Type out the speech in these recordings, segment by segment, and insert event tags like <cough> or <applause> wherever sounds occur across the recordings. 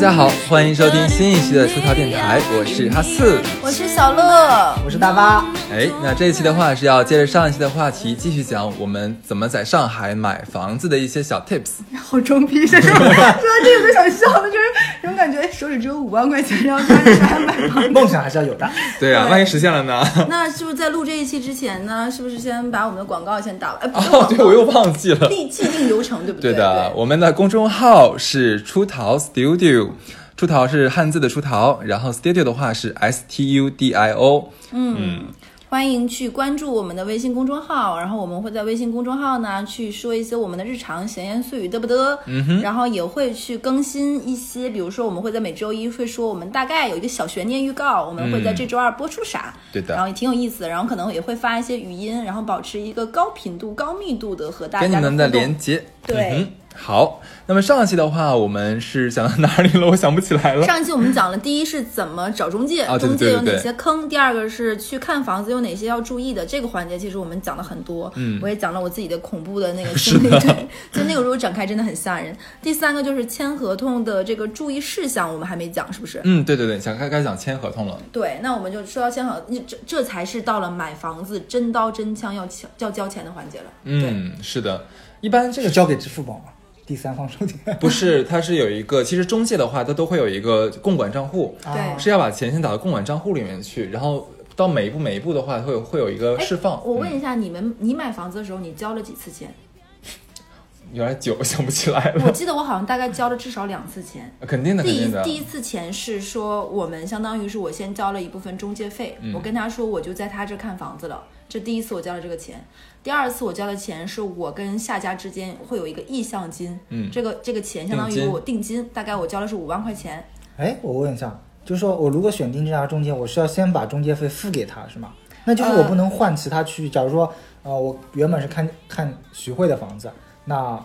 家好，欢迎收听新一期的出逃电台，我是哈四，我是小乐，我是大巴。哎，那这一期的话是要接着上一期的话题，继续讲我们怎么在上海买房子的一些小 tips。<laughs> 好装逼，说说 <laughs> 这个都想笑了，就是这种感觉，手里只有五万块钱，然后开始还买房子。梦想还是要有的。<laughs> 对啊，万一实现了呢？<laughs> 那是不是在录这一期之前呢？是不是先把我们的广告先打完？哎，不哦，对，我又忘记了。立既定流程，对不对？对的，我们的公众号是出逃 Studio，出逃是汉字的出逃，然后 Studio 的话是 S T U D I O。嗯，欢迎去关注我们的微信公众号，然后我们会在微信公众号呢去说一些我们的日常闲言碎语，嘚不嘚？嗯哼，然后也会去更新一些，比如说我们会在每周一会说我们大概有一个小悬念预告，我们会在这周二播出啥？对的然后也挺有意思的，然后可能也会发一些语音，然后保持一个高频度、高密度的和大家跟你们的连接。对好，那么上一期的话，我们是讲到哪里了？我想不起来了。上一期我们讲了，第一是怎么找中介，啊对对中介有哪些坑；第二个是去看房子有哪些要注意的。这个环节其实我们讲了很多，嗯我也讲了我自己的恐怖的那个经历，对，<laughs> 就那个如果展开真的很吓人。第三个就是签合同的这个注意事项，我们还没讲，是不是？嗯，对对对，想该该讲签合同了。对，那我们就说到签合，这这才是到了买房子真刀真枪要交要交钱的环节了。嗯，是的，一般这个交给支付宝吗？第三方收钱。不是，它是有一个，其实中介的话，它都会有一个共管账户，是要把钱先打到共管账户里面去，然后到每一步每一步的话，会有会有一个哎释放。嗯我问一下，你们你买房子的时候，你交了几次钱？有点久，想不起来了我。记得我好像大概交了至少两次钱。肯定的，肯第一定的。第一次钱是说，我们相当于是我先交了一部分中介费，嗯我跟他说我就在他这看房子了，这第一次我交了这个钱。第二次我交的钱是我跟下家之间会有一个意向金，嗯这个这个钱相当于我定金，大概我交的是五万块钱。哎，我问一下，就是说我如果选定这家中介，我是要先把中介费付给他，是吗？那就是我不能换其他区域。假如说，呃，我原本是看看徐汇的房子，那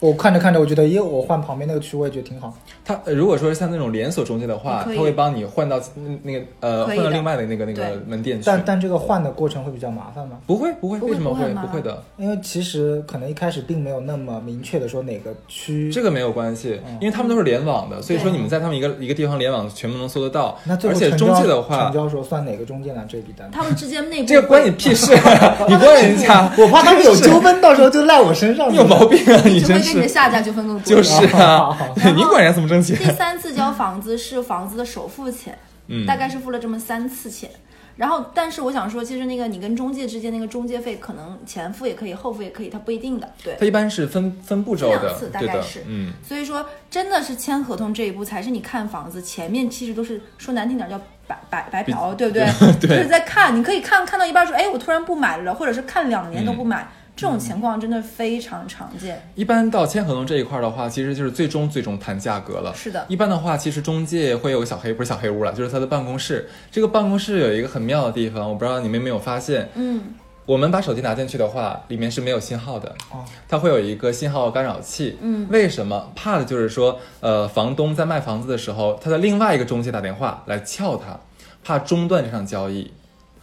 我看着看着，我觉得，因为，我换旁边那个区，我也觉得挺好。他呃如果说像那种连锁中介的话，可以它会帮你换到那那个呃换到另外的那个那个门店去。但但这个换的过程会比较麻烦吗？不会不会，为什么会不会的？因为其实可能一开始并没有那么明确的说哪个区。这个没有关系，嗯因为他们都是联网的，所以说你们在他们一个一个地方联网，全部能搜得到。那最而且中后成交介的话成，交时候算哪个中介拿这笔单？他们之间内部 <laughs> 这个关你屁事！<laughs> 你问人家，我怕他们有纠纷，到时候就赖我身上。你有毛病啊！你真只会跟你的，下家就分更多。就是啊好好，对 <laughs> 你管人家怎么挣钱？第三次交房子是房子的首付钱，嗯大概是付了这么三次钱。然后，但是我想说，其实那个你跟中介之间那个中介费，可能前付也可以，后付也可以，它不一定的。对，它一般是分分步骤的分两次，大概是，嗯，所以说真的是签合同这一步才是你看房子，前面其实都是说难听点叫白白白嫖，对不对？<laughs> 对就是在看，你可以看看到一半说，哎，我突然不买了，或者是看两年都不买，这种情况真的非常常见。一般到签合同这一块儿的话，其实就是最终最终谈价格了。是的一般的话，其实中介会有个小黑，不是小黑屋了，就是他的办公室。这个办公室有一个很妙的地方，我不知道你们有没有发现，嗯，我们把手机拿进去的话，里面是没有信号的，哦它会有一个信号干扰器。嗯，为什么？怕的就是说，呃，房东在卖房子的时候，他的另外一个中介打电话来撬他，怕中断这场交易，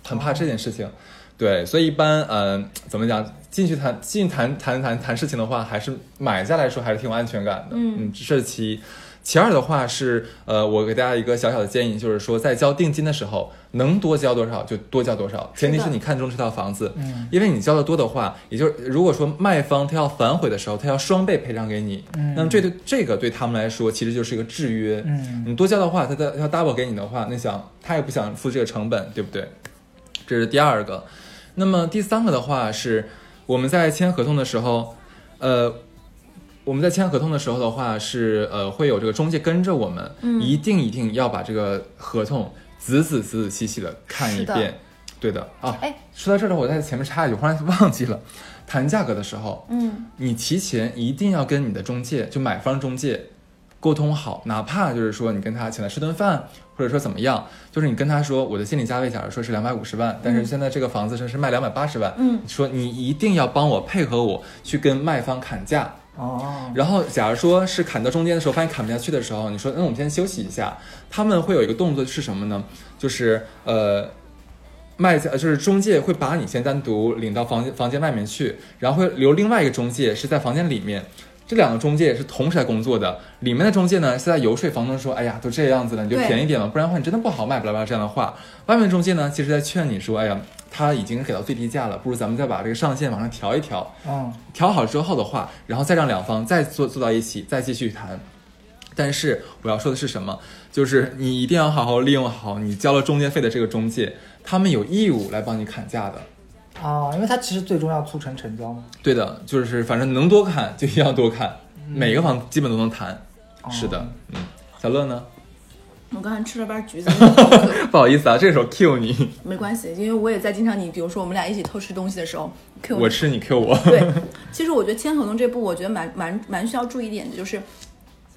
很怕这件事情。对，所以一般，嗯、怎么讲？进去谈，进去谈谈谈谈事情的话，还是买家来说还是挺有安全感的。嗯这是其一。其二的话是，呃，我给大家一个小小的建议，就是说，在交定金的时候，能多交多少就多交多少，前提是你看中这套房子，嗯因为你交的多的话，也就是如果说卖方他要反悔的时候，他要双倍赔偿给你，嗯那么这对这个对他们来说其实就是一个制约。嗯你多交的话，他的要 double 给你的话，那想他也不想付这个成本，对不对？这是第二个。那么第三个的话是我们在签合同的时候，呃，我们在签合同的时候的话是呃会有这个中介跟着我们，嗯。一定一定要把这个合同仔仔仔仔细细的看一遍。对的。啊，哎，说到这儿的话，我在前面插一句，我忽然忘记了，谈价格的时候，嗯，你提前一定要跟你的中介，就买方中介沟通好，哪怕就是说你跟他请他吃顿饭，或者说怎么样，就是你跟他说我的心理价位，假如说是两百五十万，但是现在这个房子是是卖两百八十万，嗯说你一定要帮我配合我去跟卖方砍价。哦，然后，假如说是砍到中间的时候，发现砍不下去的时候，你说，那我们先休息一下。他们会有一个动作是什么呢？就是呃，卖家就是中介会把你先单独领到房间房间外面去，然后会留另外一个中介是在房间里面这两个中介是同时在工作的，里面的中介呢是在游说房东说，哎呀，都这样子了，你就便宜点吧，不然的话你真的不好卖，巴拉巴拉这样的话。外面的中介呢，其实在劝你说，哎呀，他已经给到最低价了，不如咱们再把这个上限往上调一调。嗯，调好之后的话，然后再让两方再坐坐到一起，再继续谈。但是我要说的是什么？就是你一定要好好利用好你交了中介费的这个中介，他们有义务来帮你砍价的。啊，因为它其实最终要促成成交嘛。对的，就是反正能多看就一定要多看，每个房基本都能谈。哦是的，嗯，小乐呢？我刚才吃了瓣橘子，<laughs> 不好意思啊，这个时候 Q 你，没关系，因为我也在经常你，比如说我们俩一起偷吃东西的时候，Q 你。我吃你 Q 我。对，其实我觉得签合同这步，我觉得蛮蛮蛮需要注意一点的，就是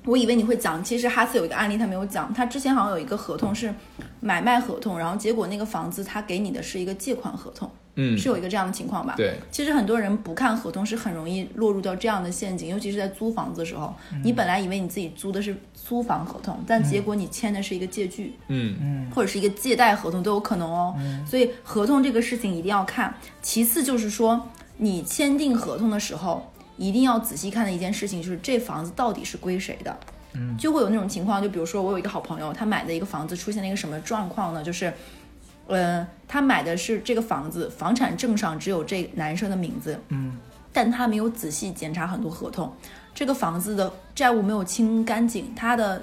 我以为你会讲，其实哈斯有一个案例他没有讲，他之前好像有一个合同是买卖合同，然后结果那个房子他给你的是一个借款合同，嗯，是有一个这样的情况吧？对，其实很多人不看合同是很容易落入到这样的陷阱，尤其是在租房子的时候，你本来以为你自己租的是租房合同，但结果你签的是一个借据，嗯嗯或者是一个借贷合同都有可能哦。所以合同这个事情一定要看。其次就是说，你签订合同的时候，一定要仔细看的一件事情就是这房子到底是归谁的。嗯，就会有那种情况，就比如说我有一个好朋友，他买的一个房子出现了一个什么状况呢？就是。嗯，他买的是这个房子，房产证上只有这男生的名字，嗯，但他没有仔细检查很多合同，这个房子的债务没有清干净，他的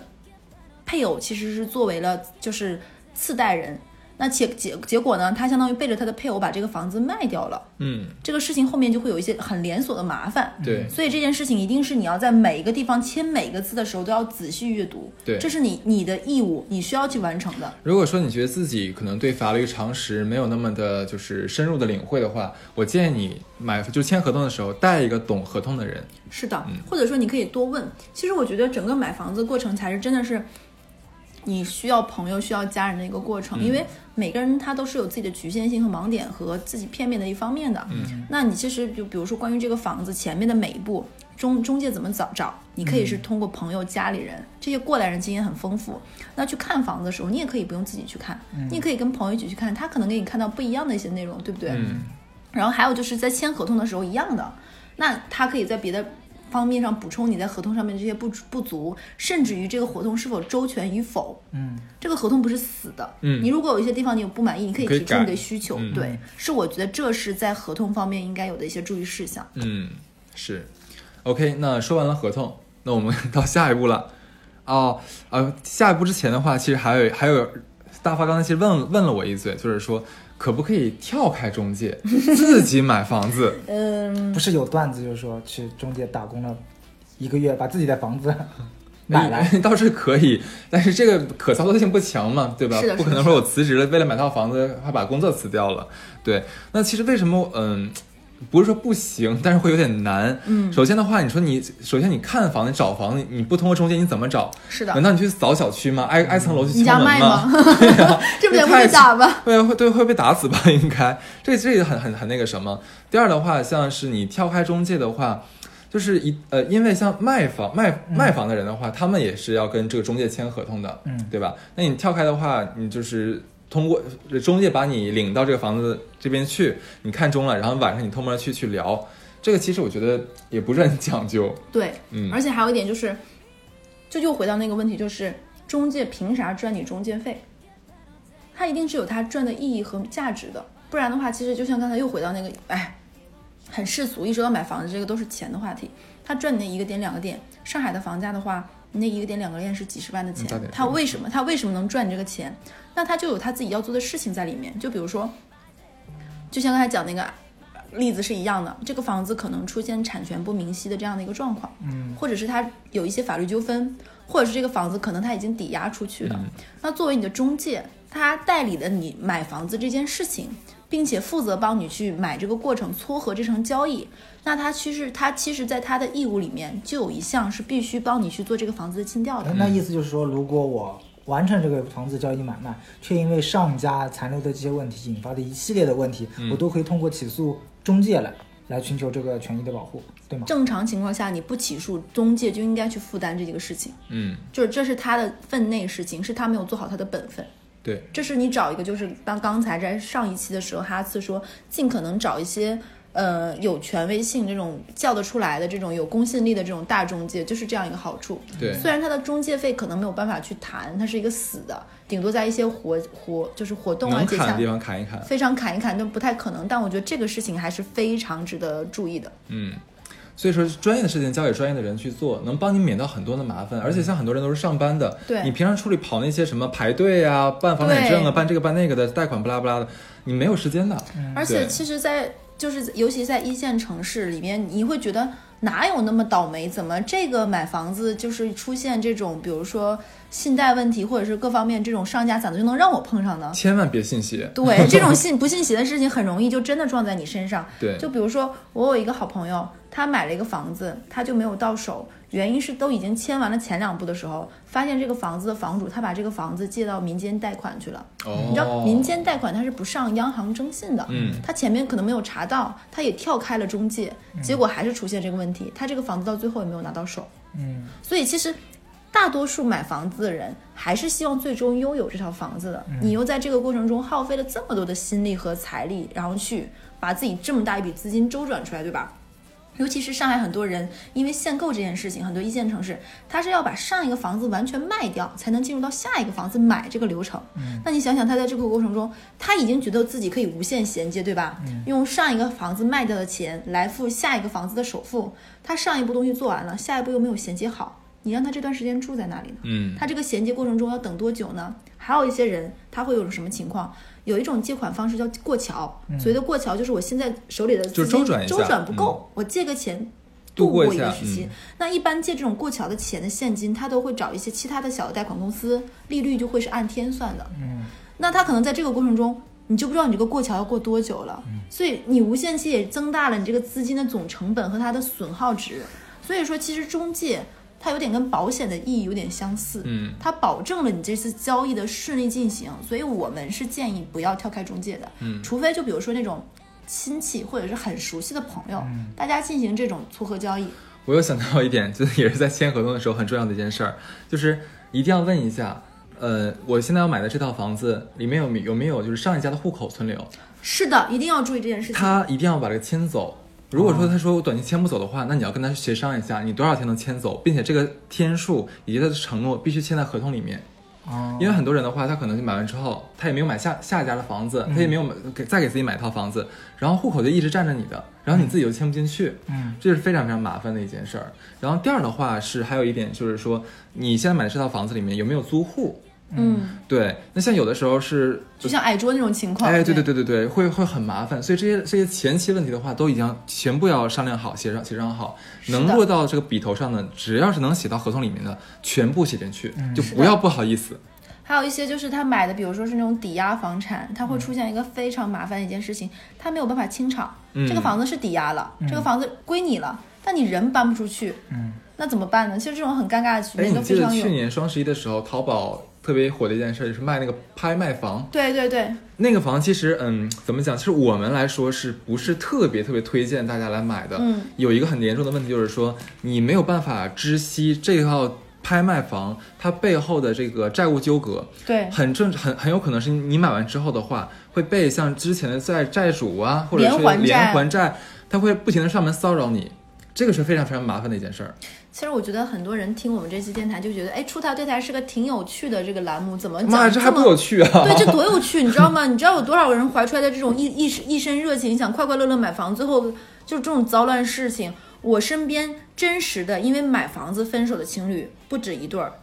配偶其实是作为了就是次贷人，那结结结果呢，他相当于背着他的配偶把这个房子卖掉了，嗯，这个事情后面就会有一些很连锁的麻烦。对所以这件事情一定是你要在每一个地方签每个字的时候都要仔细阅读，对这是你你的义务，你需要去完成的。如果说你觉得自己可能对法律常识没有那么的，就是深入的领会的话，我建议你买就签合同的时候带一个懂合同的人。是的，或者说你可以多问。其实我觉得整个买房子过程才是真的是你需要朋友、需要家人的一个过程，因为每个人他都是有自己的局限性和盲点和自己片面的一方面的。嗯，那你其实就比如说关于这个房子前面的每一步。中中介怎么找找？你可以是通过朋友、家里人这些过来人经验很丰富。那去看房子的时候，你也可以不用自己去看，你也可以跟朋友一起去看，他可能给你看到不一样的一些内容，对不对？嗯然后还有就是在签合同的时候一样的，那他可以在别的方面上补充你在合同上面这些不不足，甚至于这个合同是否周全与否。嗯，这个合同不是死的，嗯你如果有一些地方你有不满意，你可以提出你的需求。嗯对，是我觉得这是在合同方面应该有的一些注意事项。嗯，是。OK，那说完了合同，那我们 <laughs> 到下一步了。哦，呃，下一步之前的话，其实还有还有，大发刚才其实问问了我一嘴，就是说可不可以跳开中介，<laughs> 自己买房子？嗯，不是有段子就是说去中介打工了一个月，把自己的房子买来。哎 <laughs> 倒是可以，但是这个可操作性不强嘛，对吧是的？不可能说我辞职了，为了买套房子，还把工作辞掉了。对，那其实为什么嗯？不是说不行，但是会有点难。嗯首先的话，你说你首先你看房，你找房，你你不通过中介，你怎么找？是的难。道你去扫小区吗？挨挨层楼去你家敲门卖吗？对呀、这不得会太被打吧？<laughs> 会会对会被打死吧？<laughs> 应该，这这个很很很那个什么。第二的话，像是你跳开中介的话，就是一呃，因为像卖房卖卖房的人的话，他们也是要跟这个中介签合同的，嗯对吧？那你跳开的话，你就是通过呃中介把你领到这个房子这边去，你看中了，然后晚上你偷摸去去聊，这个其实我觉得也不是很讲究，对，嗯而且还有一点就是，这就回到那个问题，就是中介凭啥赚你中介费？他一定是有他赚的意义和价值的，不然的话，其实就像刚才又回到那个，哎，很世俗，一说到买房子，这个都是钱的话题。他赚你那一个点两个点，上海的房价的话，你那一个点两个链是几十万的钱嗯，他为什么他为什么能赚你这个钱？那他就有他自己要做的事情在里面，就比如说，就像刚才讲那个例子是一样的，这个房子可能出现产权不明晰的这样的一个状况，嗯，或者是他有一些法律纠纷，或者是这个房子可能他已经抵押出去了。嗯那作为你的中介，他代理的你买房子这件事情，并且负责帮你去买这个过程，撮合这层交易。那他其实他其实在他的义务里面就有一项是必须帮你去做这个房子的尽调的。那意思就是说，如果我完成这个房子交易买卖，却因为上家残留的这些问题引发的一系列的问题，嗯我都可以通过起诉中介来来寻求这个权益的保护，对吗？正常情况下，你不起诉中介就应该去负担这几个事情，嗯，就是这是他的分内事情，是他没有做好他的本分。对，这是你找一个，就是当刚才在上一期的时候，哈次说尽可能找一些呃有权威性、这种叫得出来的、这种有公信力的这种大中介，就是这样一个好处。对虽然它的中介费可能没有办法去谈，它是一个死的，顶多在一些活活就是活动啊节下能砍的地方砍一砍。非常砍一砍都不太可能。但我觉得这个事情还是非常值得注意的。嗯，所以说专业的事情交给专业的人去做，能帮你免掉很多的麻烦。而且像很多人都是上班的，对你平常处理跑那些什么排队啊、办房产证啊、办这个办那个的贷款不拉不拉的，你没有时间的。而且其实在，就是尤其在一线城市里面，你会觉得哪有那么倒霉？怎么这个买房子就是出现这种，比如说信贷问题，或者是各方面这种上家咋的就能让我碰上呢？千万别信邪。对，这种信不信邪的事情很容易就真的撞在你身上。对，就比如说，我有一个好朋友，他买了一个房子，他就没有到手，原因是都已经签完了前两步的时候，发现这个房子的房主他把这个房子借到民间贷款去了。哦，你知道民间贷款它是不上央行征信的，嗯他前面可能没有查到，他也跳开了中介，结果还是出现这个问题，他这个房子到最后也没有拿到手。嗯所以其实大多数买房子的人还是希望最终拥有这套房子的。你又在这个过程中耗费了这么多的心力和财力，然后去把自己这么大一笔资金周转出来，对吧？尤其是上海很多人因为限购这件事情，很多一线城市他是要把上一个房子完全卖掉，才能进入到下一个房子买这个流程。那你想想，他在这个过程中，他已经觉得自己可以无限衔接，对吧？用上一个房子卖掉的钱来付下一个房子的首付，他上一步东西做完了，下一步又没有衔接好，你让他这段时间住在哪里呢？嗯，他这个衔接过程中要等多久呢？还有一些人他会有种什么情况？有一种借款方式叫过桥，所谓的过桥就是我现在手里的资金周转不够，我借个钱度过过一个时期。嗯那一般借这种过桥的钱的现金，他都会找一些其他的小的贷款公司，利率就会是按天算的。嗯那他可能在这个过程中，你就不知道你这个过桥要过多久了，所以你无限期也增大了你这个资金的总成本和它的损耗值。所以说，其实中介它有点跟保险的意义有点相似，嗯，它保证了你这次交易的顺利进行，所以我们是建议不要跳开中介的，嗯除非就比如说那种亲戚或者是很熟悉的朋友，嗯大家进行这种撮合交易。我又想到一点，就是也是在签合同的时候很重要的一件事儿，就是一定要问一下，呃，我现在要买的这套房子里面有没有没有就是上一家的户口存留，是的，一定要注意这件事情。他一定要把这个迁走。如果说他说我短期签不走的话，那你要跟他协商一下，你多少天能签走，并且这个天数以及他的承诺必须签在合同里面。哦，因为很多人的话，他可能就买完之后，他也没有买下下一家的房子，他也没有买给再给自己买一套房子，然后户口就一直占着你的，然后你自己又签不进去，嗯这是非常非常麻烦的一件事儿。然后第二的话是还有一点就是说，你现在买的这套房子里面有没有租户？嗯，对，那像有的时候是就像矮桌那种情况。哎，对对对对对，会会很麻烦，所以这些这些前期问题的话，都已经全部要商量好、协商协商好，能落到这个笔头上的，只要是能写到合同里面的，全部写进去，就不要不好意思。还有一些就是他买的，比如说是那种抵押房产，它会出现一个非常麻烦的一件事情，他没有办法清场。嗯这个房子是抵押了，这个房子归你了，但你人搬不出去，嗯，那怎么办呢？其实这种很尴尬的局哎，面都非常有。去年双十一的时候，淘宝特别火的一件事，就是卖那个拍卖房。对对对，那个房其实，嗯，怎么讲？其实我们来说是不是特别特别推荐大家来买的？嗯，有一个很严重的问题，就是说你没有办法知悉这套拍卖房它背后的这个债务纠葛，对，很正很很有可能是你买完之后的话，会被像之前的债债主啊，或者是连环债他会不停的上门骚扰你，这个是非常非常麻烦的一件事儿。其实我觉得很多人听我们这期电台就觉得，哎，出逃对台是个挺有趣的这个栏目，怎么妈呀，讲这还不么有趣啊！<laughs> 对，这多有趣，你知道吗？你知道有多少个人怀出来的这种一一一身热情，想快快乐乐买房，最后就是这种糟乱事情。我身边真实的因为买房子分手的情侣不止一对儿，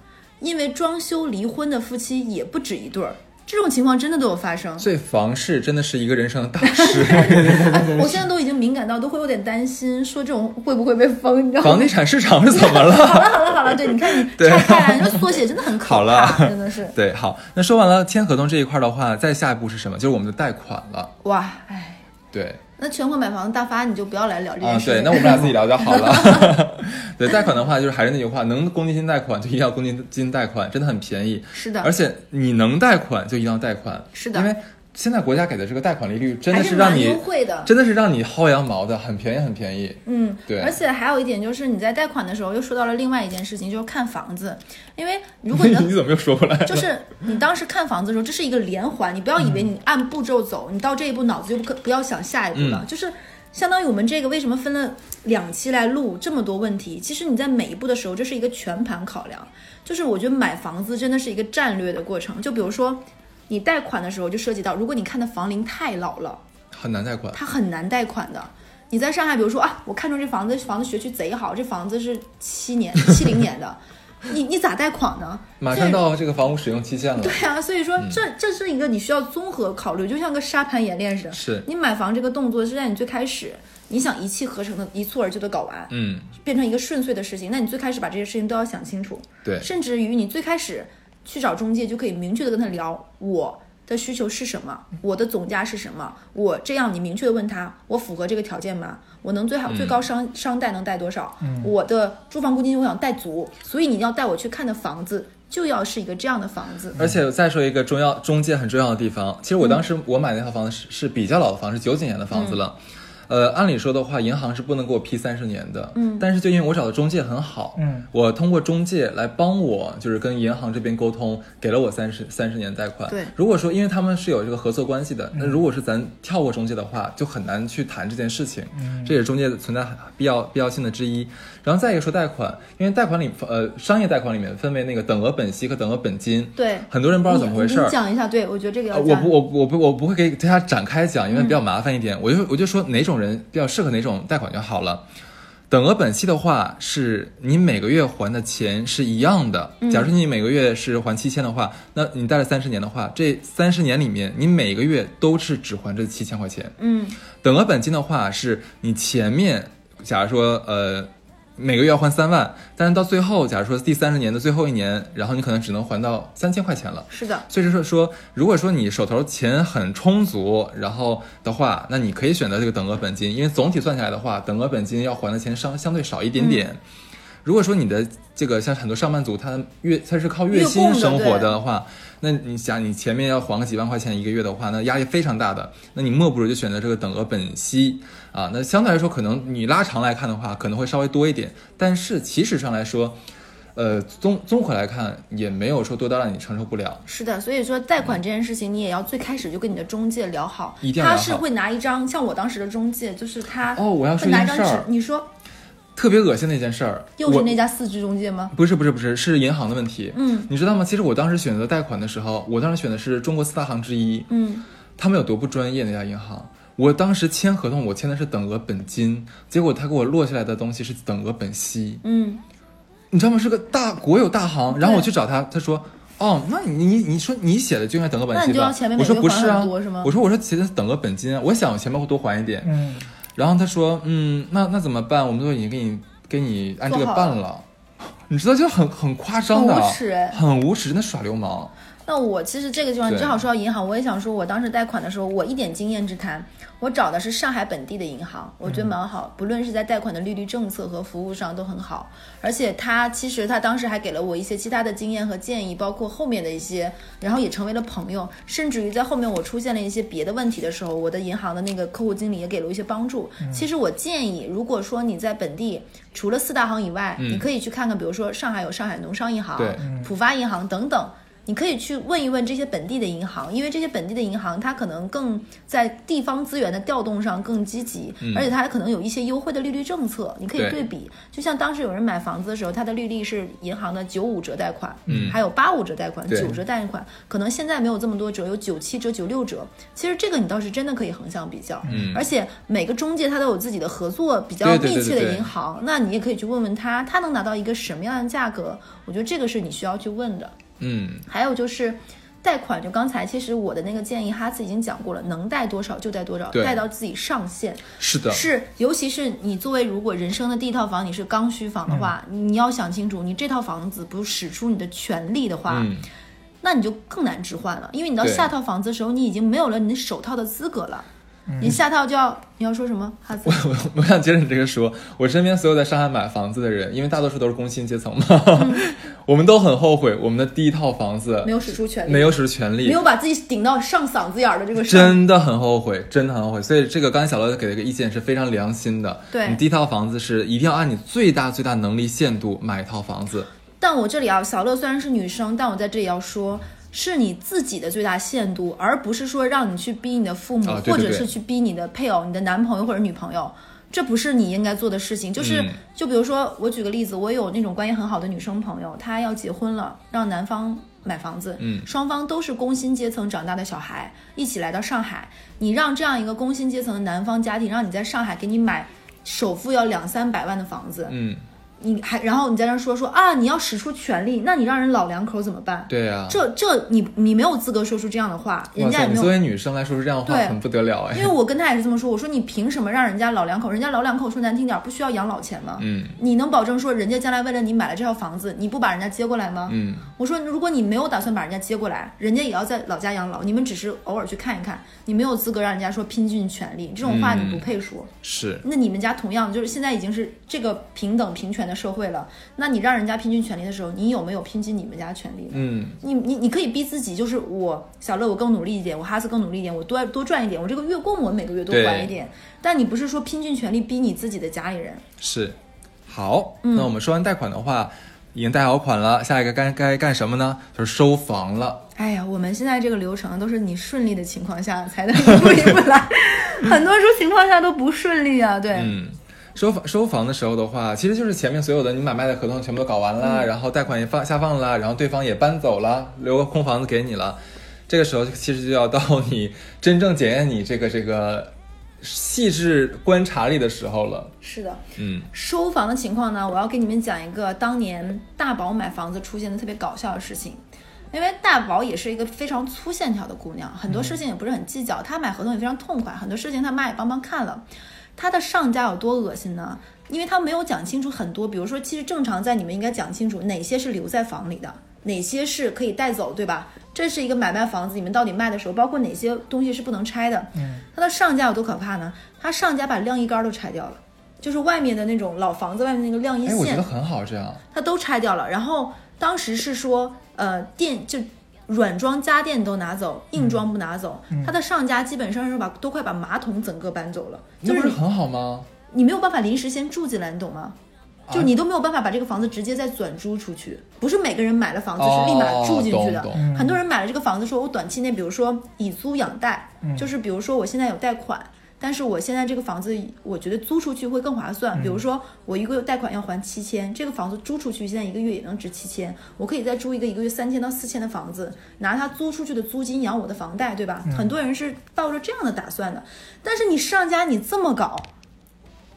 因为装修离婚的夫妻也不止一对儿，这种情况真的都有发生。所以房事真的是一个人生的大事，<laughs> 我现在都已经敏感到都会有点担心，说这种会不会被封，你知道吗？房地产市场是怎么了？<laughs> 好了好了好了，对，你看你 <laughs> 拆开来，那个缩写真的很可怕，好了真的是对，好，那说完了签合同这一块的话，再下一步是什么？就是我们的贷款了。哇，哎。对，那全款买房的大发你就不要来聊这件啊，事情。对，那我们俩自己聊就好了。<laughs> 对，贷款的话，就是还是那句话，能公积金贷款就一定要公积金贷款，真的很便宜。是的，而且你能贷款就一定要贷款，是的因为现在国家给的这个贷款利率真的是让你优惠的。真的是让你薅羊毛的，很便宜，很便宜。嗯，对而且还有一点就是你在贷款的时候又说到了另外一件事情，就是看房子，因为如果你 <laughs> 你怎么又说回来了？就是你当时看房子的时候，这是一个连环，你不要以为你按步骤走，你到这一步脑子就不可不要想下一步了，嗯就是相当于我们这个为什么分了两期来录这么多问题？其实你在每一步的时候，这是一个全盘考量。就是我觉得买房子真的是一个战略的过程。就比如说，你贷款的时候就涉及到，如果你看的房龄太老了，很难贷款。它很难贷款的。你在上海，比如说啊，我看中这房子，房子学区贼好，这房子是七年、<laughs> 七零年的，你你咋贷款呢？马上到这个房屋使用期限了。对啊，所以说这这是一个你需要综合考虑，就像个沙盘演练似的。是你买房这个动作是在你最开始，你想一气呵成的一蹴而就的搞完，嗯，变成一个顺遂的事情，那你最开始把这些事情都要想清楚。对，甚至于你最开始去找中介，就可以明确的跟他聊我的需求是什么，我的总价是什么，我这样你明确的问他，我符合这个条件吗？我能最好最高商商贷能贷多少？我的住房公积金我想贷足，所以你要带我去看的房子就要是一个这样的房子。而且再说一个重要中介很重要的地方，其实我当时我买那套房子是是比较老的房，是九几年的房子了。呃，按理说的话，银行是不能给我批三十年的。嗯但是就因为我找的中介很好，嗯，我通过中介来帮我，就是跟银行这边沟通，给了我三十三十年贷款。对如果说因为他们是有这个合作关系的，那如果是咱跳过中介的话，就很难去谈这件事情。嗯这也是中介存在必要必要性的之一。然后再一个说贷款，因为贷款里呃商业贷款里面分为那个等额本息和等额本金。对，很多人不知道怎么回事儿。讲一下，对我觉得这个要呃，我。不，我我不，我不会给大家展开讲，因为比较麻烦一点。我就我就说哪种人比较适合哪种贷款就好了。等额本息的话，是你每个月还的钱是一样的。假如说你每个月是还七千的话，那你贷了三十年的话，这三十年里面你每个月都是只还这七千块钱。嗯等额本金的话，是你前面假如说呃每个月要还三万，但是到最后，假如说第三十年的最后一年，然后你可能只能还到三千块钱了。是的，所以说说，如果说你手头钱很充足，然后的话，那你可以选择这个等额本金，因为总体算下来的话，等额本金要还的钱相相对少一点点。嗯如果说你的这个像很多上班族，他月他是靠月薪生活的话，那你想你前面要还个几万块钱一个月的话，那压力非常大的。那你莫不如就选择这个等额本息啊。那相对来说，可能你拉长来看的话，可能会稍微多一点，但是其实上来说，呃，综综合来看，也没有说多到让你承受不了。是的，所以说贷款这件事情，你也要最开始就跟你的中介聊好，一定要好他是会拿一张，像我当时的中介，就是他哦我要拿一张纸一件事儿，你说特别恶心的一件事儿，我又是那家四支中介吗？不是不是不是是银行的问题。嗯你知道吗？其实我当时选择贷款的时候，我当时选的是中国四大行之一，嗯，他们有多不专业那家银行。我当时签合同，我签的是等额本金，结果他给我落下来的东西是等额本息，嗯，你知道吗？是个大国有大行。然后我去找他，他说。哦，那你你你说你写的就应该等额本息吧？我说不是啊我说我说写的等额本金啊，我想我前面会多还一点。嗯，然后他说，嗯，那那怎么办？我们都已经给你给你按这个办了，你知道就很很夸张的，很无耻哎很无耻，真的耍流氓。那我其实这个地方对。正好说到银行，我也想说，我当时贷款的时候，我一点经验之谈，我找的是上海本地的银行，我觉得蛮好，不论是在贷款的利率政策和服务上都很好，而且他其实他当时还给了我一些其他的经验和建议，包括后面的一些，然后也成为了朋友，甚至于在后面我出现了一些别的问题的时候，我的银行的那个客户经理也给了我一些帮助。其实我建议，如果说你在本地除了四大行以外，你可以去看看，比如说上海有上海农商银行、浦发银行等等。你可以去问一问这些本地的银行，因为这些本地的银行它可能更在地方资源的调动上更积极，而且它还可能有一些优惠的利率政策，你可以对对比。就像当时有人买房子的时候，它的利率是银行的九五折贷款，嗯还有八五折贷款、九折贷款，可能现在没有这么多折，有九七折、九六折。其实这个你倒是真的可以横向比较，嗯而且每个中介他都有自己的合作比较密切的对对银行，那你也可以去问问他，他能拿到一个什么样的价格？我觉得这个是你需要去问的。嗯，还有就是贷款，就刚才其实我的那个建议，哈斯已经讲过了，能贷多少就贷多少，贷到自己上限。是的，是，尤其是你作为如果人生的第一套房，你是刚需房的话，你要想清楚，你这套房子不使出你的全力的话，嗯，那你就更难置换了，因为你到下套房子的时候，你已经没有了你首套的资格了。嗯你下套就要你要说什么？<laughs> 哈子，我我想接着你这个说，我身边所有在上海买房子的人，因为大多数都是工薪阶层嘛，<laughs> 我们都很后悔我们的第一套房子嗯没有使出全力，没有使出全力，没有把自己顶到上嗓子眼儿的这个上真的很后悔，真的很后悔。所以这个刚才小乐给的一个意见是非常良心的。对你第一套房子是一定要按你最大最大能力限度买一套房子。但我这里啊，小乐虽然是女生，但我在这里要说，是你自己的最大限度，而不是说让你去逼你的父母，啊对对对。或者是去逼你的配偶、你的男朋友或者女朋友。这不是你应该做的事情，就是、嗯。就比如说，我举个例子，我有那种关系很好的女生朋友，她要结婚了，让男方买房子，嗯。双方都是工薪阶层长大的小孩，一起来到上海，你让这样一个工薪阶层的男方家庭，让你在上海给你买首付要两三百万的房子，嗯，你还然后你在那说说啊，你要使出全力，那你让人老两口怎么办？对呀、这这你你没有资格说出这样的话，人，家也没有作为女生来说出这样的话对很不得了哎。因为我跟他也是这么说，我说你凭什么让人家老两口？人家老两口说难听点，不需要养老钱吗？嗯你能保证说人家将来为了你买了这套房子，你不把人家接过来吗？嗯，我说如果你没有打算把人家接过来，人家也要在老家养老，你们只是偶尔去看一看，你没有资格让人家说拼尽全力，这种话你不配说。是那你们家同样就是现在已经是这个平等平权的社会了，那你让人家拼尽全力的时候，你有没有拼尽你们家全力呢？嗯你你你可以逼自己，就是我小乐我更努力一点，我哈斯更努力一点，我多多赚一点，我这个月供我每个月多对还一点。但你不是说拼尽全力逼你自己的家里人，是。好，嗯那我们说完贷款的话，已经贷好款了，下一个该该干什么呢？就是收房了。哎呀，我们现在这个流程都是你顺利的情况下才能一步一步来，<laughs> 很多时候情况下都不顺利啊。对，嗯，收房收房的时候的话，其实就是前面所有的你买卖的合同全部都搞完了，然后贷款也放下放了，然后对方也搬走了，留个空房子给你了。这个时候其实就要到你真正检验你这个这个细致观察力的时候了。是的。嗯收房的情况呢，我要给你们讲一个当年大宝买房子出现的特别搞笑的事情。因为大宝也是一个非常粗线条的姑娘，很多事情也不是很计较，她买合同也非常痛快，很多事情她妈也帮忙看了。她的上家有多恶心呢？因为他没有讲清楚很多，比如说，其实正常在你们应该讲清楚哪些是留在房里的，哪些是可以带走，对吧？这是一个买卖房子，你们到底卖的时候，包括哪些东西是不能拆的。嗯，他的上家有多可怕呢？他上家把晾衣杆都拆掉了。就是外面的那种老房子外面那个晾衣哎，我觉线得，很好，这样。他都拆掉了。然后当时是说，呃，电就软装家电都拿走，硬装不拿走。他的上家基本上是把都快把马桶整个搬走了，就是那不是很好吗？你没有办法临时先住进来，你懂吗？就你都没有办法把这个房子直接再转租出去，不是每个人买了房子是立马住进去的。很多人买了这个房子，说我短期内，比如说以租养贷，嗯就是比如说我现在有贷款，但是我现在这个房子，我觉得租出去会更划算。嗯比如说我一个月贷款要还七千，这个房子租出去现在一个月也能值七千，我可以再租一个一个月三千到四千的房子，拿它租出去的租金养我的房贷，对吧？嗯很多人是抱着这样的打算的，但是你上家你这么搞。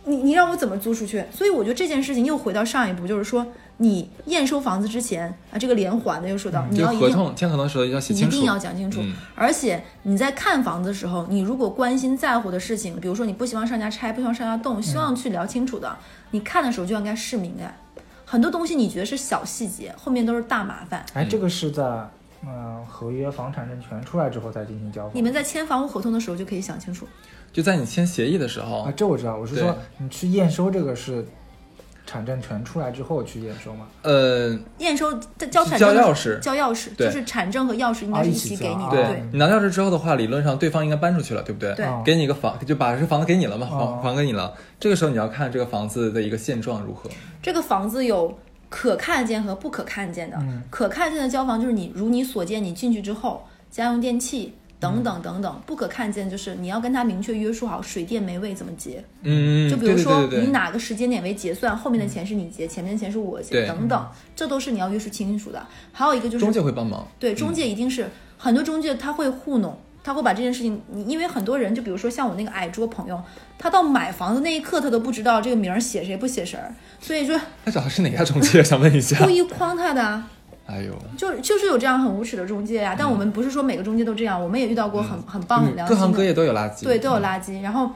你你让我怎么租出去？所以我觉得这件事情又回到上一步，就是说你验收房子之前啊，这个连环的又说到，你要合同签合同的时候要写清楚。一定要讲清楚。嗯而且你在看房子的时候，你如果关心在乎的事情，比如说你不希望上家拆，不希望上家动，希望去聊清楚的，你看的时候就应该示敏感。很多东西你觉得是小细节，后面都是大麻烦。哎，这个是在嗯、合约房产证全出来之后再进行交付。你们在签房屋合同的时候就可以想清楚。就在你签协议的时候啊，，这我知道，我是说你去验收这个是产证全出来之后去验收吗？呃，验收交产交钥匙交钥匙就是产证和钥匙应该是啊一起起给你的。啊对你拿钥匙之后的话，理论上对方应该搬出去了，对不对？对哦给你一个房，就把这房子给你了嘛，哦还还给你了。这个时候你要看这个房子的一个现状如何。这个房子有可看见和不可看见的。嗯可看见的交房就是你如你所见，你进去之后，家用电器等嗯等等等；不可看见就是你要跟他明确约束好水电煤位怎么结。嗯，就比如说你哪个时间点为结算，后面的钱是你结，前面的钱是我结等等，这都是你要约束清楚的。还有一个就是中介会帮忙。对，中介一定是、很多中介他会糊弄，他会把这件事情，你因为很多人就比如说像我那个矮桌朋友，他到买房子那一刻他都不知道这个名儿写谁不写谁，所以说他找的是哪家中介？<laughs> 想问一下故。意诓他的啊。哎呦，就就是有这样很无耻的中介呀、但我们不是说每个中介都这样，我们也遇到过很、很棒、很良心各行各业都有垃圾。对，都有垃圾。然后，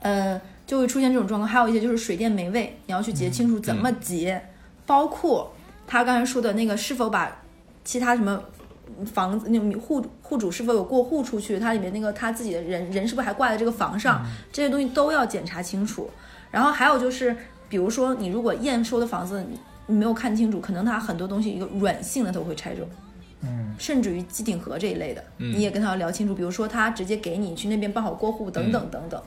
呃，就会出现这种状况。还有一些就是水电煤位，你要去结清楚怎么结，包括他刚才说的那个是否把其他什么房子那种户户主是否有过户出去，他里面那个他自己的人人是不是还挂在这个房上，这些东西都要检查清楚。然后还有就是，比如说你如果验收的房子你你没有看清楚，可能它很多东西一个软性的都会拆走。嗯，甚至于机顶盒这一类的，嗯你也跟他要聊清楚。比如说，他直接给你去那边办好过户，等等等等。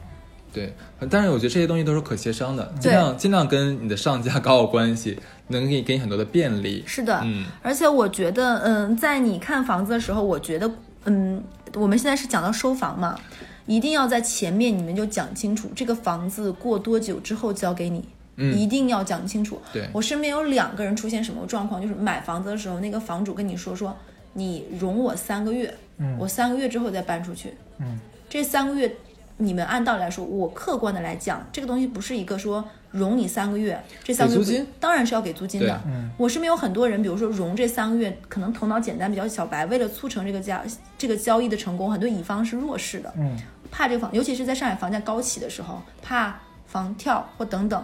对，但是我觉得这些东西都是可协商的，尽量尽量跟你的上家搞好关系，能给你给你很多的便利。是的，嗯，而且我觉得，嗯，在你看房子的时候，我觉得，嗯，我们现在是讲到收房嘛，一定要在前面你们就讲清楚这个房子过多久之后交给你。嗯。一定要讲清楚。对。我身边有两个人出现什么状况，就是买房子的时候，那个房主跟你说说，你容我三个月，嗯。我三个月之后再搬出去。嗯，这三个月，你们按道理来说，我客观的来讲，这个东西不是一个说容你三个月，这三个月当然是要给租金的。嗯。我身边有很多人，比如说容这三个月，可能头脑简单，比较小白，为了促成这个交这个交易的成功，很多乙方是弱势的，嗯。怕这个房，尤其是在上海房价高起的时候，怕房跳或等等，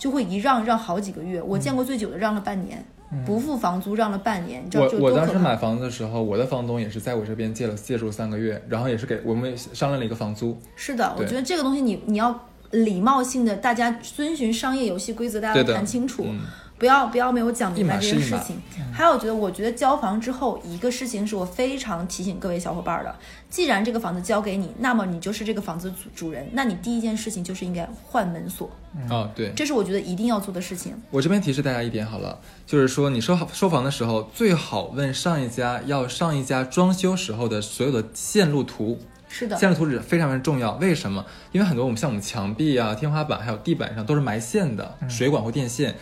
就会一让让好几个月。我见过最久的让了半年，不付房租让了半年，你知道这有我？当时买房子的时候，我的房东也是在我这边借了借住三个月，然后也是给我们商量了一个房租。是的，我觉得这个东西你你要礼貌性的，大家遵循商业游戏规则，大家谈清楚。嗯不要不要没有讲明白这件事情。还有，我觉得，我觉得交房之后，一个事情是我非常提醒各位小伙伴的：既然这个房子交给你，那么你就是这个房子主主人，那你第一件事情就是应该换门锁，哦，对，这是我觉得一定要做的事情。我这边提示大家一点好了，就是说你收好收房的时候，最好问上一家要上一家装修时候的所有的线路图。是的，线路图纸非常非常重要，为什么？因为很多我们像我们墙壁啊、天花板还有地板上都是埋线的，水管或电线。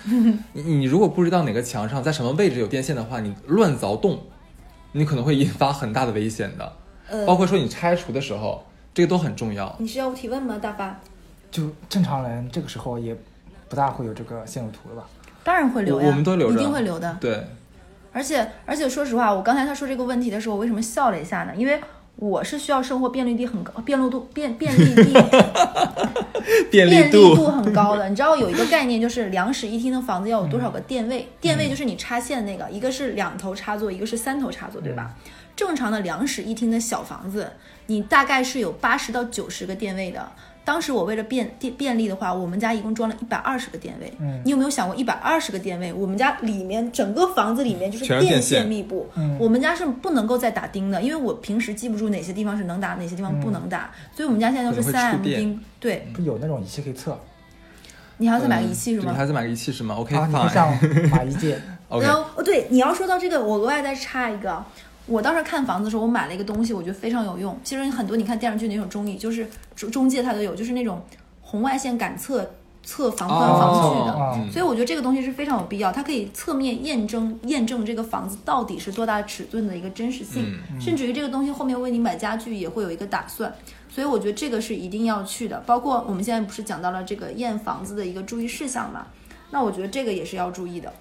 你 <laughs> 你如果不知道哪个墙上在什么位置有电线的话，你乱凿洞，你可能会引发很大的危险的。呃包括说你拆除的时候，这个都很重要。你是要提问吗，大发？就正常人这个时候也不大会有这个线路图了吧？当然会留我们都留着一定会留的。对，而且而且说实话，我刚才他说这个问题的时候，我为什么笑了一下呢？因为我是需要生活便利度很高，便 <laughs> 利度便 <laughs> 便利度便便利度很高的。你知道有一个概念，就是两室一厅的房子要有多少个电位？电位就是你插线那个，一个是两头插座，一个是三头插座，对吧？正常的两室一厅的小房子，你大概是有八十到九十个电位的。当时我为了便便便利的话，我们家一共装了一百二十个电位。嗯你有没有想过，一百二十个电位，我们家里面整个房子里面就是电电线线密布。嗯我们家是不能够再打钉的，因为我平时记不住哪些地方是能打，哪些地方不能打，所以我们家现在都是三 M 钉。对不有那种仪器可以测你还要再买个仪器是吗？嗯你还要再买个仪器是吗？OK 啊？你会 fine 向马一借？OK，然后哦，对，你要说到这个，我额外再插一个。我当时看房子的时候，我买了一个东西，我觉得非常有用。其实很多你看电视剧那种综艺，就是中中介他都有，就是那种红外线感测测房宽房距的。所以我觉得这个东西是非常有必要，它可以侧面验证验证这个房子到底是多大尺寸的一个真实性，嗯甚至于这个东西后面为你买家具也会有一个打算。所以我觉得这个是一定要去的。包括我们现在不是讲到了这个验房子的一个注意事项嘛？那我觉得这个也是要注意的。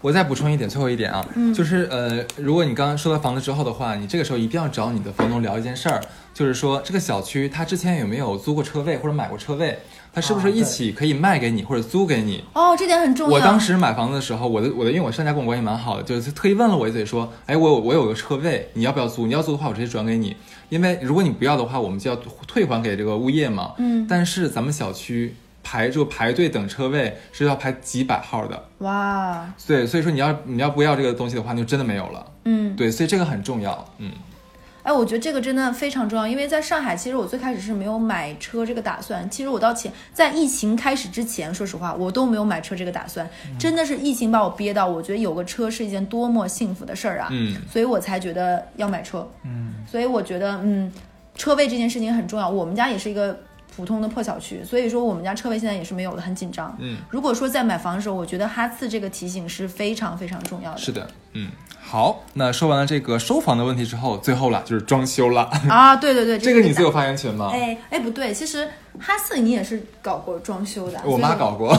我再补充一点，最后一点啊，嗯就是呃，如果你刚刚收到房子之后的话，你这个时候一定要找你的房东聊一件事儿，就是说这个小区他之前有没有租过车位或者买过车位，他是不是啊一起可以卖给你或者租给你？哦，这点很重要。我当时买房子的时候，我的我的因为我上家跟我关系蛮好的，就是特意问了我一嘴说，哎，我有我有个车位，你要不要租？你要租的话，我直接转给你，因为如果你不要的话，我们就要退还给这个物业嘛。嗯但是咱们小区排就排队等车位是要排几百号的，哇，对，所以说你要你要不要这个东西的话，那就真的没有了。嗯，对，所以这个很重要。嗯，哎，我觉得这个真的非常重要，因为在上海，其实我最开始是没有买车这个打算。其实我到前在疫情开始之前，说实话，我都没有买车这个打算。真的是疫情把我憋到，我觉得有个车是一件多么幸福的事儿啊！嗯所以我才觉得要买车。嗯，所以我觉得，嗯，车位这件事情很重要。我们家也是一个普通的破小区，所以说我们家车位现在也是没有的，很紧张。嗯，如果说在买房的时候，我觉得哈次这个提醒是非常非常重要的。是的，嗯。好，那说完了这个收房的问题之后，最后了就是装修了。啊，<laughs> 对对对，这个你最有发言权吗？哎哎，不对，其实哈次你也是搞过装修的，我妈搞。过。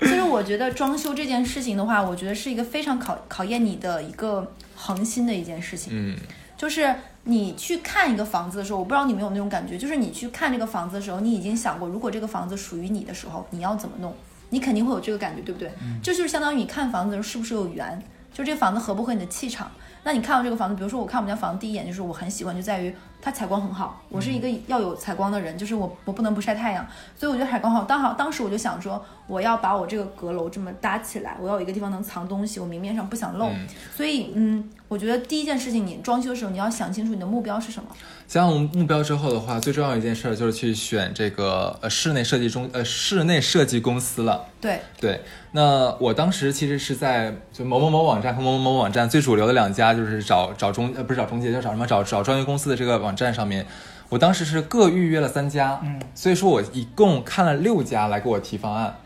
其实我觉得装修这件事情的话，我觉得是一个非常考考验你的一个恒心的一件事情。嗯就是你去看一个房子的时候，我不知道你有没有那种感觉，就是你去看这个房子的时候，你已经想过，如果这个房子属于你的时候，你要怎么弄？你肯定会有这个感觉，对不对？这就是相当于你看房子的时候是不是有缘，就这个房子合不合你的气场。那你看到这个房子，比如说我看我们家房子第一眼就是我很喜欢，就在于它采光很好。我是一个要有采光的人，就是我我不能不晒太阳，所以我觉得采光好。当好当时我就想说，我要把我这个阁楼这么搭起来，我要有一个地方能藏东西，我明面上不想露。嗯所以嗯，我觉得第一件事情，你装修的时候你要想清楚你的目标是什么。想好目标之后的话，最重要一件事儿就是去选这个呃室内设计中呃室内设计公司了。对，对，那我当时其实是在就某某某网站和某某某网站最主流的两家，就是找找中呃不是找中介，叫找什么找找装修公司的这个网站上面，我当时是各预约了三家，嗯，所以说我一共看了六家来给我提方案。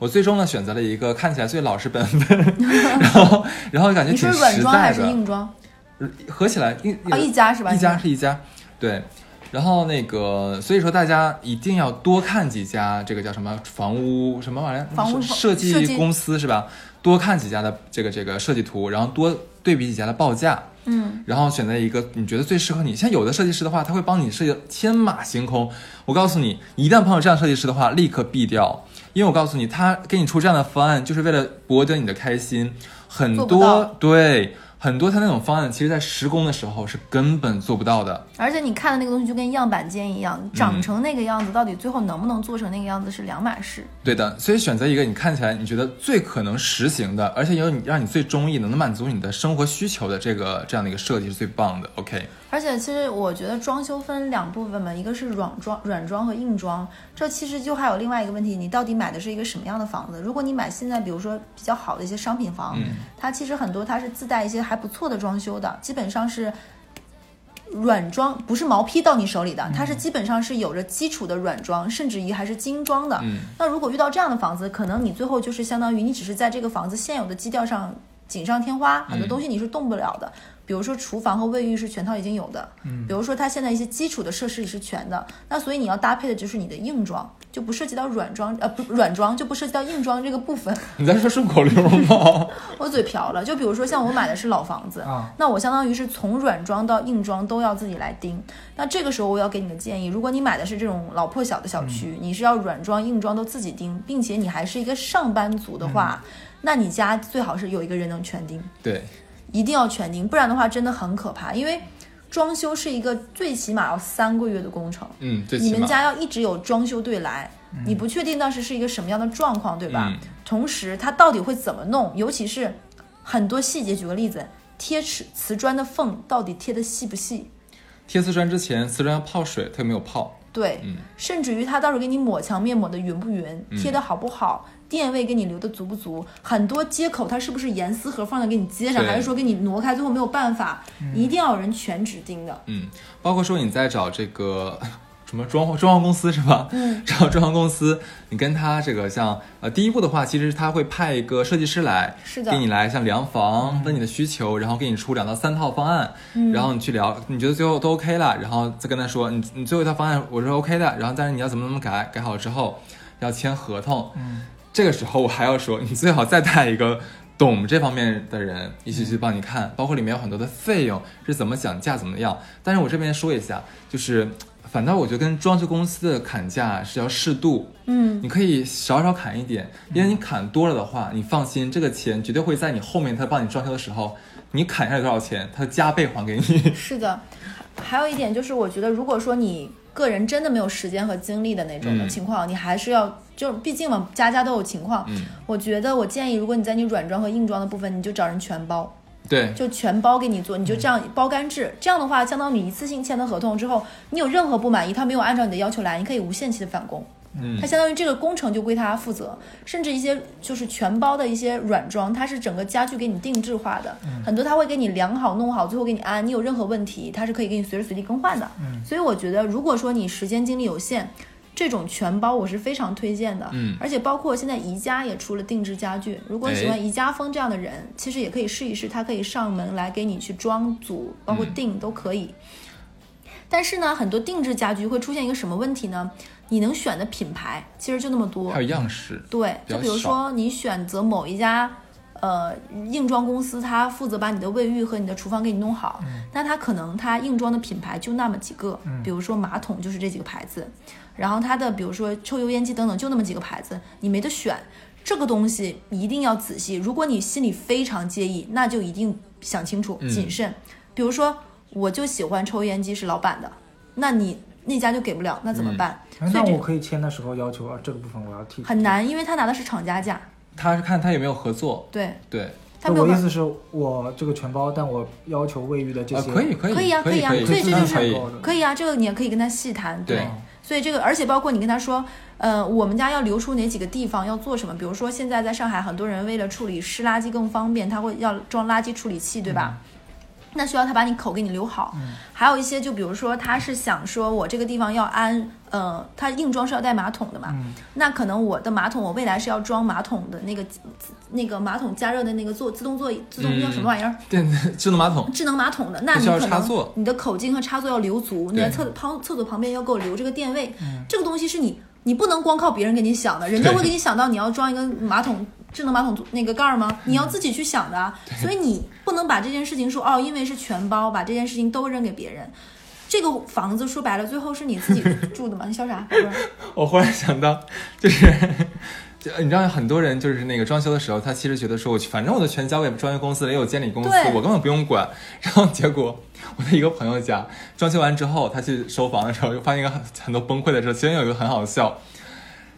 我最终呢选择了一个看起来最老实本分，然后然后感觉你是软装还是硬装？合起来一哦，一家是吧？一家是一家，对。然后那个，所以说大家一定要多看几家，这个叫什么房屋什么玩意儿？房屋设计公司是吧？多看几家的这个这个设计图，然后多对比几家的报价，嗯，然后选择一个你觉得最适合你。像有的设计师的话，他会帮你设计天马行空。我告诉你，一旦碰到这样设计师的话，立刻毙掉，因为我告诉你，他给你出这样的方案，就是为了博得你的开心。很多对很多他那种方案，其实在施工的时候是根本做不到的。而且你看的那个东西就跟样板间一样，嗯长成那个样子，到底最后能不能做成那个样子是两码事。对的，所以选择一个你看起来你觉得最可能实行的，而且有你让你最中意的，能满足你的生活需求的这个这样的一个设计是最棒的。OK，而且其实我觉得装修分两部分嘛，一个是软装、软装和硬装。这其实就还有另外一个问题，你到底买的是一个什么样的房子？如果你买现在比如说比较好的一些商品房，嗯它其实很多它是自带一些还不错的装修的，基本上是。软装不是毛坯到你手里的，它是基本上是有着基础的软装，甚至于还是精装的。嗯那如果遇到这样的房子，可能你最后就是相当于你只是在这个房子现有的基调上锦上添花，很多东西你是动不了的。比如说厨房和卫浴是全套已经有的，嗯，比如说它现在一些基础的设施也是全的，那所以你要搭配的就是你的硬装，就不涉及到软装，呃，不软装就不涉及到硬装这个部分。<laughs> 你在说顺口溜吗？<laughs> 我嘴瓢了，就比如说像我买的是老房子，啊那我相当于是从软装到硬装都要自己来盯。那这个时候我要给你个建议，如果你买的是这种老破小的小区，你是要软装硬装都自己盯，并且你还是一个上班族的话，那你家最好是有一个人能全盯，对，一定要全定，不然的话真的很可怕，因为。装修是一个最起码要三个月的工程，嗯，最你们家要一直有装修队来，你不确定当时是一个什么样的状况，对吧？嗯同时，它到底会怎么弄？尤其是很多细节，举个例子，贴瓷瓷砖的缝到底贴的细不细？贴瓷砖之前，瓷砖要泡水，它有没有泡？对，嗯甚至于它到时候给你抹墙面抹的匀不匀，贴的好不好，电位给你留的足不足，很多接口它是不是严丝合缝的给你接上，还是说给你挪开，最后没有办法？一定要有人全指盯的。嗯，包括说你在找这个 <laughs> 什么装潢装潢公司是吧？嗯，找装潢公司，你跟他这个像呃第一步的话，其实他会派一个设计师来，是的。给你来像量房，问你的需求，然后给你出两到三套方案，嗯。然后你去聊，你觉得最后都 OK 了，然后再跟他说你你最后一套方案我是 OK 的，然后但是你要怎么怎么改，改好之后要签合同，嗯，这个时候我还要说，你最好再带一个懂这方面的人一起去帮你看，包括里面有很多的费用是怎么讲价怎么样。但是我这边说一下，就是反倒我觉得跟装修公司的砍价是要适度，嗯，你可以少少砍一点，因为你砍多了的话，你放心，这个钱绝对会在你后面他帮你装修的时候，你砍下来多少钱，他加倍还给你。是的，还有一点就是，我觉得如果说你个人真的没有时间和精力的那种情况，你还是要就毕竟嘛，家家都有情况。嗯，我觉得我建议，如果你在你软装和硬装的部分，你就找人全包，对，就全包给你做，你就这样包干制。这样的话，相当于你一次性签了合同之后，你有任何不满意，他没有按照你的要求来，你可以无限期的返工。嗯它相当于这个工程就归他负责，甚至一些就是全包的一些软装，它是整个家具给你定制化的，很多他会给你量好弄好，最后给你安。你有任何问题，它是可以给你随时随地更换的。嗯所以我觉得，如果说你时间精力有限，这种全包我是非常推荐的。嗯而且包括现在宜家也出了定制家具，如果喜欢哎宜家风这样的人，其实也可以试一试，他可以上门来给你去装组，包括嗯定都可以。但是呢，很多定制家具会出现一个什么问题呢？你能选的品牌其实就那么多还，有样式，对，比就比如说你选择某一家。呃，硬装公司它负责把你的卫浴和你的厨房给你弄好，那它可能它硬装的品牌就那么几个，比如说马桶就是这几个牌子，然后它的比如说抽油烟机等等就那么几个牌子，你没得选。这个东西一定要仔细，如果你心里非常介意，那就一定想清楚，嗯谨慎。比如说，我就喜欢抽油烟机是老板的，那你那家就给不了，那怎么办？那我可以签的时候要求啊，这个部分我要替很难，因为他拿的是厂家价。他是看他有没有合作，对，对，他没有意思是我这个全包，但我要求卫浴的这呃，些，可以可以可以啊可可以，啊所以这就是可以。可以啊，这个你也可以跟他细谈，对所以这个，而且包括你跟他说，呃，我们家要留出哪几个地方要做什么，比如说现在在上海，很多人为了处理湿垃圾更方便，他会要装垃圾处理器，对吧？那需要他把你口给你留好，还有一些就比如说他是想说我这个地方要安，呃，他硬装是要带马桶的嘛，那可能我的马桶我未来是要装马桶的那个那个马桶加热的那个座自动座椅自动叫什么玩意儿？电智能马桶，智能马桶的，那你可能插座。你的口径和插座要留足，你在厕旁厕所旁边要给我留这个电位，这个东西是你你不能光靠别人给你想的，人家会给你想到你要装一个马桶智能马桶那个盖儿吗？你要自己去想的啊，所以你不能把这件事情说哦，因为是全包，把这件事情都扔给别人。这个房子说白了，最后是你自己 <laughs> 住的嘛？你笑啥？<laughs> 我忽然想到，就是，就你知道，很多人就是那个装修的时候，他其实觉得说，我反正我的全交给装修公司了，也有监理公司，我根本不用管。然后结果，我的一个朋友家装修完之后，他去收房的时候，又发现一个很很多崩溃的事。其中有一个很好笑，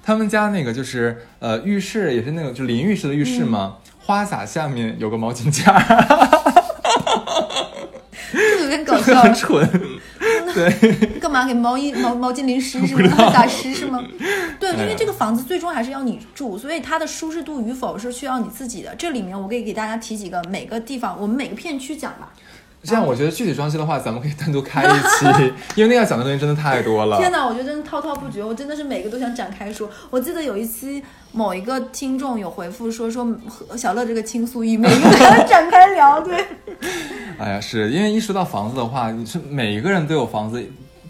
他们家那个就是呃浴室也是那种就淋浴式的浴室嘛，花洒下面有个毛巾架，这个有点搞笑很。蠢。<laughs> 对，干嘛给毛衣毛毛巾淋湿是吗？<laughs> 打湿是吗？对，因为这个房子最终还是要你住，所以它的舒适度与否是需要你自己的。这里面我可以给大家提几个每个地方，我们每个片区讲吧。这样我觉得具体装修的话，咱们可以单独开一期，<laughs> 因为那要讲的东西真的太多了。天哪，我觉得真的滔滔不绝，我真的是每个都想展开说。我记得有一期某一个听众有回复说说小乐这个倾诉欲，每个都要展开聊。对，<laughs> 哎呀，是因为一说到房子的话，你是每一个人都有房子，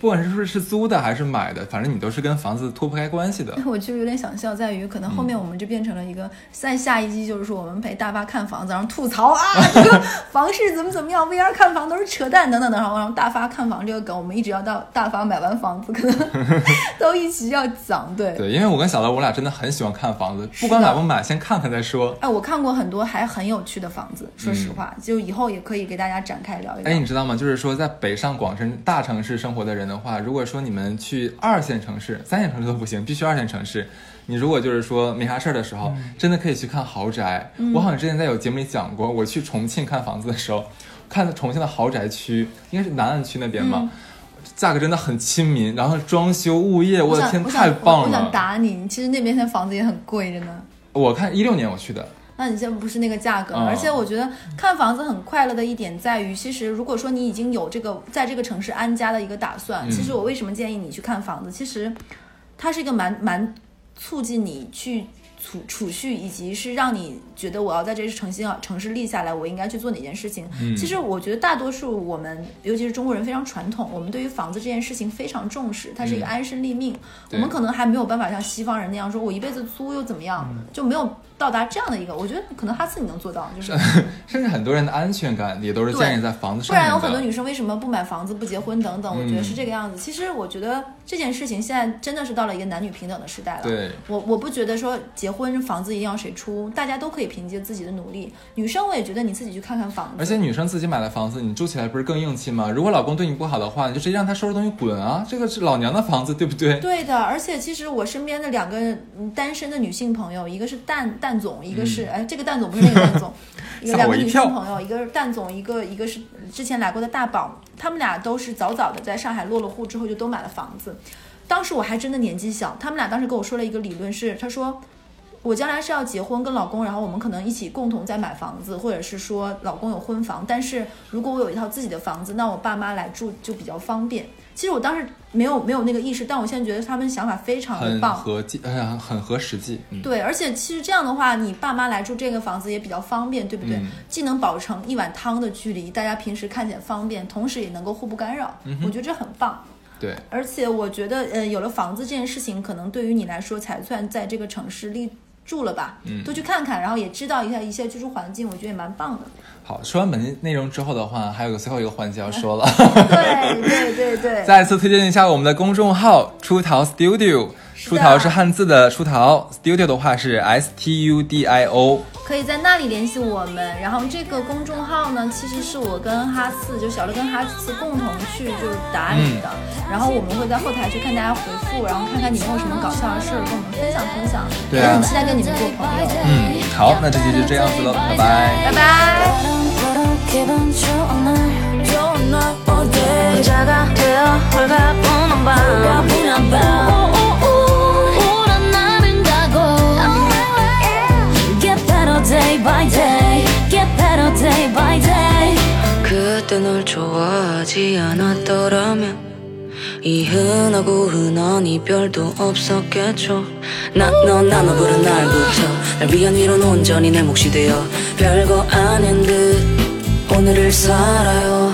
不管是说是租的还是买的，反正你都是跟房子脱不开关系的。<laughs> 我就有点想笑，在于可能后面我们就变成了一个，在下一季就是说我们陪大发看房子，然后吐槽啊这个 <laughs> 房市怎么怎么样，VR 看房都是扯淡等等等，然后然后大发看房这个梗，我们一直要到大发买完房子，可能 <laughs> 都一起要讲。对，对，因为我跟小乐，我俩真的很喜欢看房子，不管买不买，先看看再说。哎，我看过很多还很有趣的房子，说实话，就以后也可以给大家展开聊一聊。哎，你知道吗？就是说，在北上广深大城市生活的人的话，如果说你们去二线城市、三线城市都不行，必须二线城市。你如果就是说没啥事儿的时候，真的可以去看豪宅。我好像之前在有节目里讲过，我去重庆看房子的时候，看重庆的豪宅区，应该是南岸区那边嘛，价格真的很亲民，然后装修物业，我的天，太棒了！我想。打你，其实那边的房子也很贵着呢。我看一六年我去的，那你现在不是那个价格，嗯而且我觉得看房子很快乐的一点在于，其实如果说你已经有这个在这个城市安家的一个打算，嗯其实我为什么建议你去看房子？其实它是一个蛮蛮促进你去储储蓄，以及是让你觉得我要在这个城市城市立下来，我应该去做哪件事情。嗯其实我觉得大多数我们，尤其是中国人非常传统，我们对于房子这件事情非常重视，它是一个嗯安身立命。我们可能还没有办法像西方人那样说，我一辈子租又怎么样，嗯就没有到达这样的一个。我觉得可能哈斯你能做到，就是甚至很多人的安全感也都是建立在房子上不。然有很多女生为什么不买房子、不结婚等等？我觉得嗯是这个样子。其实我觉得这件事情现在真的是到了一个男女平等的时代了。对，我我不觉得说结婚房子一定要谁出，大家都可以凭借自己的努力。女生我也觉得你自己去看看房子，而且女生自己买的房子，你住起来不是更硬气吗？如果老公对你不好的话，你就直接让他收拾东西滚啊！这个是老娘的房子，对不对？对的，而且其实我身边的两个嗯单身的女性朋友，一个是蛋蛋总，一个是、哎，这个蛋总不是那个蛋总，<laughs> 一个两个女性朋友，一个是蛋总，一个一个是之前来过的大宝，他们俩都是早早的在上海落了户之后就都买了房子。当时我还真的年纪小，他们俩当时跟我说了一个理论是，他说。我将来是要结婚跟老公，然后我们可能一起共同在买房子，或者是说老公有婚房。但是如果我有一套自己的房子，那我爸妈来住就比较方便。其实我当时没有没有那个意识，但我现在觉得他们想法非常的棒很棒。合计，很合实际。嗯，对，而且其实这样的话，你爸妈来住这个房子也比较方便，对不对？嗯既能保成一碗汤的距离，大家平时看起来方便，同时也能够互不干扰。嗯我觉得这很棒。对，而且我觉得，呃，有了房子这件事情，可能对于你来说才算在这个城市立住了吧，嗯多去看看，然后也知道一下一些居住环境，我觉得也蛮棒的。好，说完本期内容之后的话，还有个最后一个环节要说了，对对对对，<laughs> 再次推荐一下我们的公众号出逃 Studio。出逃是汉字的出逃，studio 的话是 s t u d i o。可以在那里联系我们。然后这个公众号呢，其实是我跟哈四，就小乐跟哈四共同去就是打理的。然后我们会在后台去看大家回复，然后看看你们有什么搞笑的事儿跟我们分享分享。对啊期待跟你们做朋友。嗯，好，那这期就这样子了，拜拜。拜拜。 기분 좋은 날 좋은 날 어때 의자가 되어 홀가분한 밤. 홀가분한 밤. day day. Day day. 그때 널 좋아하지 않았더라면 이 흔하고 흔한 이별도 없었겠죠. 나너 나눠 부른 날부터 날 위한 위로는 온전히 내 몫이 되어 별거 아닌 듯 오늘을 살아요